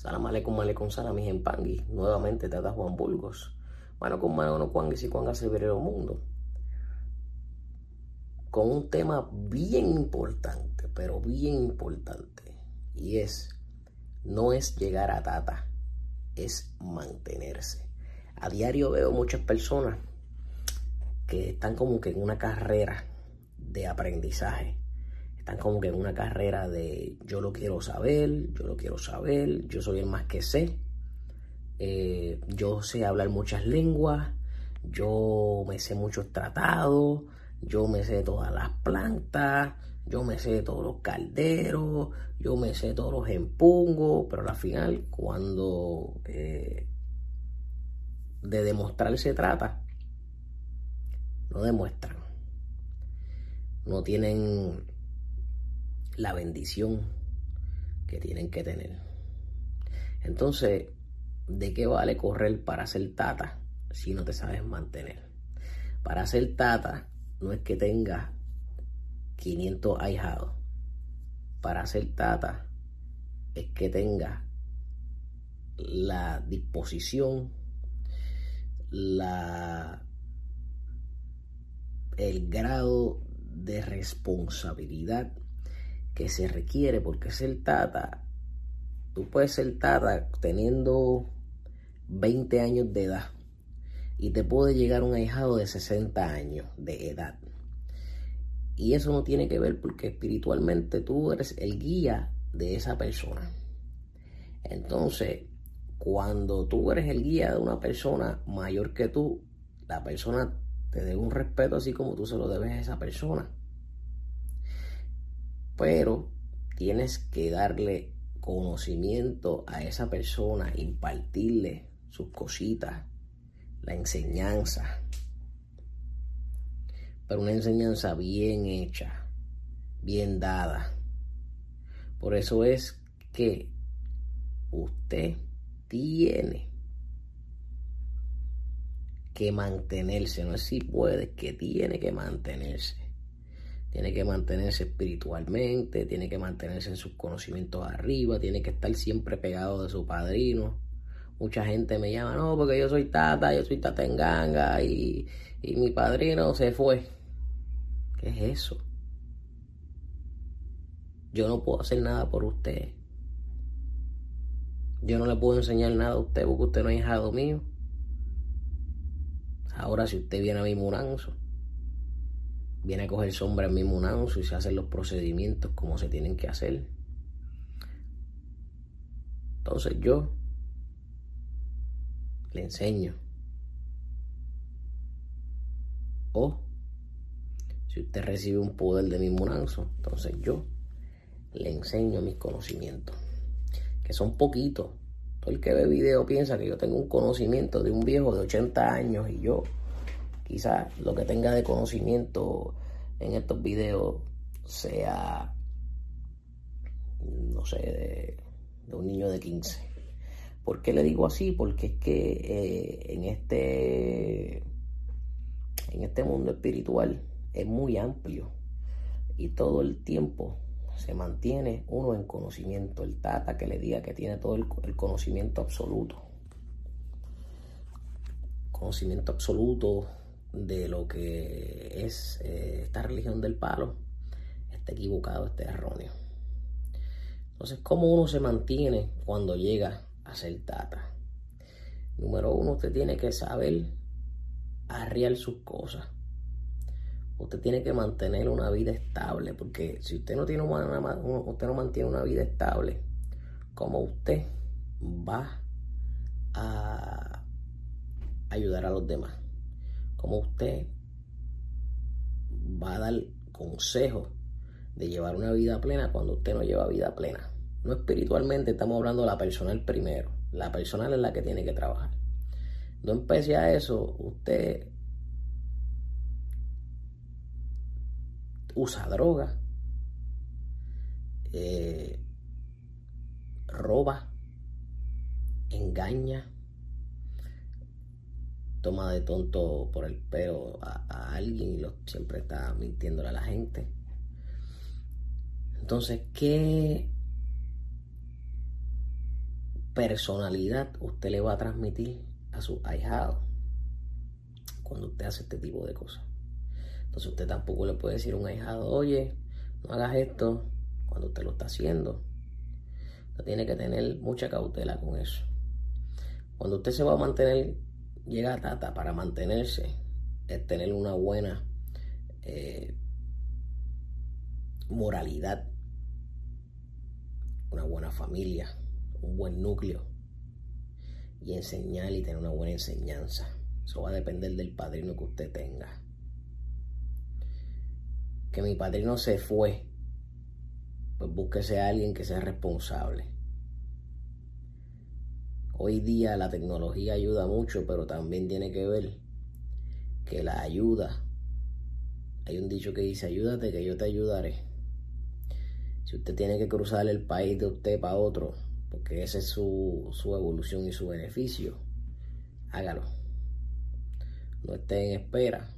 Salam aleikum aleikum salam en Pangui. Nuevamente te da Juan Burgos. Mano con mano no cuangue si cuanga el mundo. Con un tema bien importante, pero bien importante. Y es, no es llegar a Tata, es mantenerse. A diario veo muchas personas que están como que en una carrera de aprendizaje están como que en una carrera de yo lo quiero saber, yo lo quiero saber, yo soy el más que sé, eh, yo sé hablar muchas lenguas, yo me sé muchos tratados, yo me sé todas las plantas, yo me sé todos los calderos, yo me sé todos los empungos, pero al final cuando eh, de demostrar se trata, no demuestran. No tienen la bendición que tienen que tener. Entonces, ¿de qué vale correr para ser tata si no te sabes mantener? Para ser tata no es que tengas 500 ahijados. Para ser tata es que tengas la disposición, la el grado de responsabilidad que se requiere, porque ser tata, tú puedes ser tata teniendo 20 años de edad y te puede llegar un ahijado de 60 años de edad. Y eso no tiene que ver porque espiritualmente tú eres el guía de esa persona. Entonces, cuando tú eres el guía de una persona mayor que tú, la persona te debe un respeto así como tú se lo debes a esa persona pero tienes que darle conocimiento a esa persona, impartirle sus cositas, la enseñanza, pero una enseñanza bien hecha, bien dada. Por eso es que usted tiene que mantenerse, no es si puede, que tiene que mantenerse tiene que mantenerse espiritualmente, tiene que mantenerse en sus conocimientos arriba, tiene que estar siempre pegado de su padrino. Mucha gente me llama, no, porque yo soy tata, yo soy tata en ganga y, y mi padrino se fue. ¿Qué es eso? Yo no puedo hacer nada por usted. Yo no le puedo enseñar nada a usted porque usted no es hijado mío. Ahora si usted viene a mi muranzo viene a coger sombra en mismo y se hacen los procedimientos como se tienen que hacer. Entonces yo le enseño. O si usted recibe un poder de mi munanzo, entonces yo le enseño mis conocimientos, que son poquitos. Todo el que ve video piensa que yo tengo un conocimiento de un viejo de 80 años y yo quizás lo que tenga de conocimiento en estos videos sea, no sé, de, un niño de 15. ¿Por qué le digo así? Porque es que eh, en, este, en este mundo espiritual es muy amplio y todo el tiempo se mantiene uno en conocimiento. El tata que le diga que tiene todo el conocimiento absoluto. Conocimiento absoluto de lo que es eh, esta religión del palo está equivocado, está erróneo. Entonces, ¿cómo uno se mantiene cuando llega a ser tata? Número uno, usted tiene que saber arriar sus cosas. Usted tiene que mantener una vida estable, porque si usted no tiene una, usted no mantiene una vida estable, ¿cómo usted va a ayudar a los demás? Cómo usted va a dar consejos de llevar una vida plena cuando usted no lleva vida plena. No espiritualmente, estamos hablando de la personal primero. La personal es la que tiene que trabajar. No empecé a eso, usted usa droga, eh, roba, engaña, toma de tonto por el pelo a, alguien y lo, siempre está mintiéndole a la gente. Entonces, ¿qué personalidad usted le va a transmitir a su ahijado cuando usted hace este tipo de cosas. Entonces usted tampoco le puede decir a un ahijado, oye, no hagas esto cuando usted lo está haciendo. Usted tiene que tener mucha cautela con eso. Cuando usted se va a mantener, llega Tata para mantenerse, es tener una buena eh, moralidad, una buena familia, un buen núcleo y enseñar y tener una buena enseñanza. Eso va a depender del padrino que usted tenga. Que mi padrino se fue, pues búsquese a alguien que sea responsable. Hoy día la tecnología ayuda mucho, pero también tiene que ver que la ayuda, hay un dicho que dice, ayúdate que yo te ayudaré. Si usted tiene que cruzar el país de usted para otro, porque esa es su, evolución y su beneficio, hágalo. No esté en espera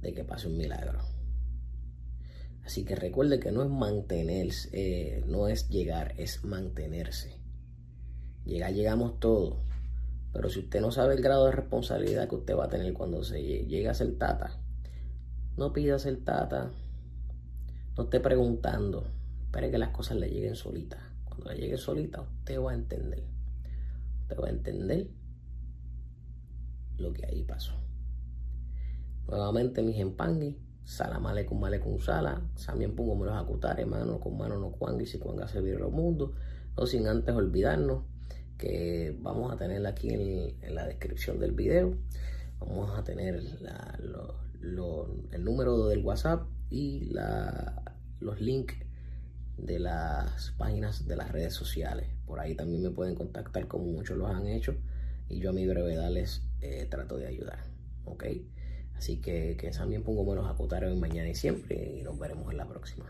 de que pase un milagro. Así que recuerde que no es mantenerse, eh, no es llegar, es mantenerse. Llegar, llegamos todos. Pero si usted no sabe el grado de responsabilidad que usted va a tener cuando se llegue a ser tata, no pida ser tata. No esté preguntando. Espere que las cosas le lleguen solitas. Cuando le llegue solita, usted va a entender. Usted va a entender lo que ahí pasó. Nuevamente, mis empangui, salam aleikum con sala, también pongo me los acutare, mano con mano no cuangui, si cuanga se vieron los mundos. No sin antes olvidarnos que vamos a tener aquí en, la descripción del video, vamos a tener el número del WhatsApp y los links de las páginas de las redes sociales. Por ahí también me pueden contactar como muchos los han hecho y yo a mi brevedad les eh, trato de ayudar. ¿Ok? Así que, que también pongo buenos acotarios mañana y siempre y nos veremos en la próxima.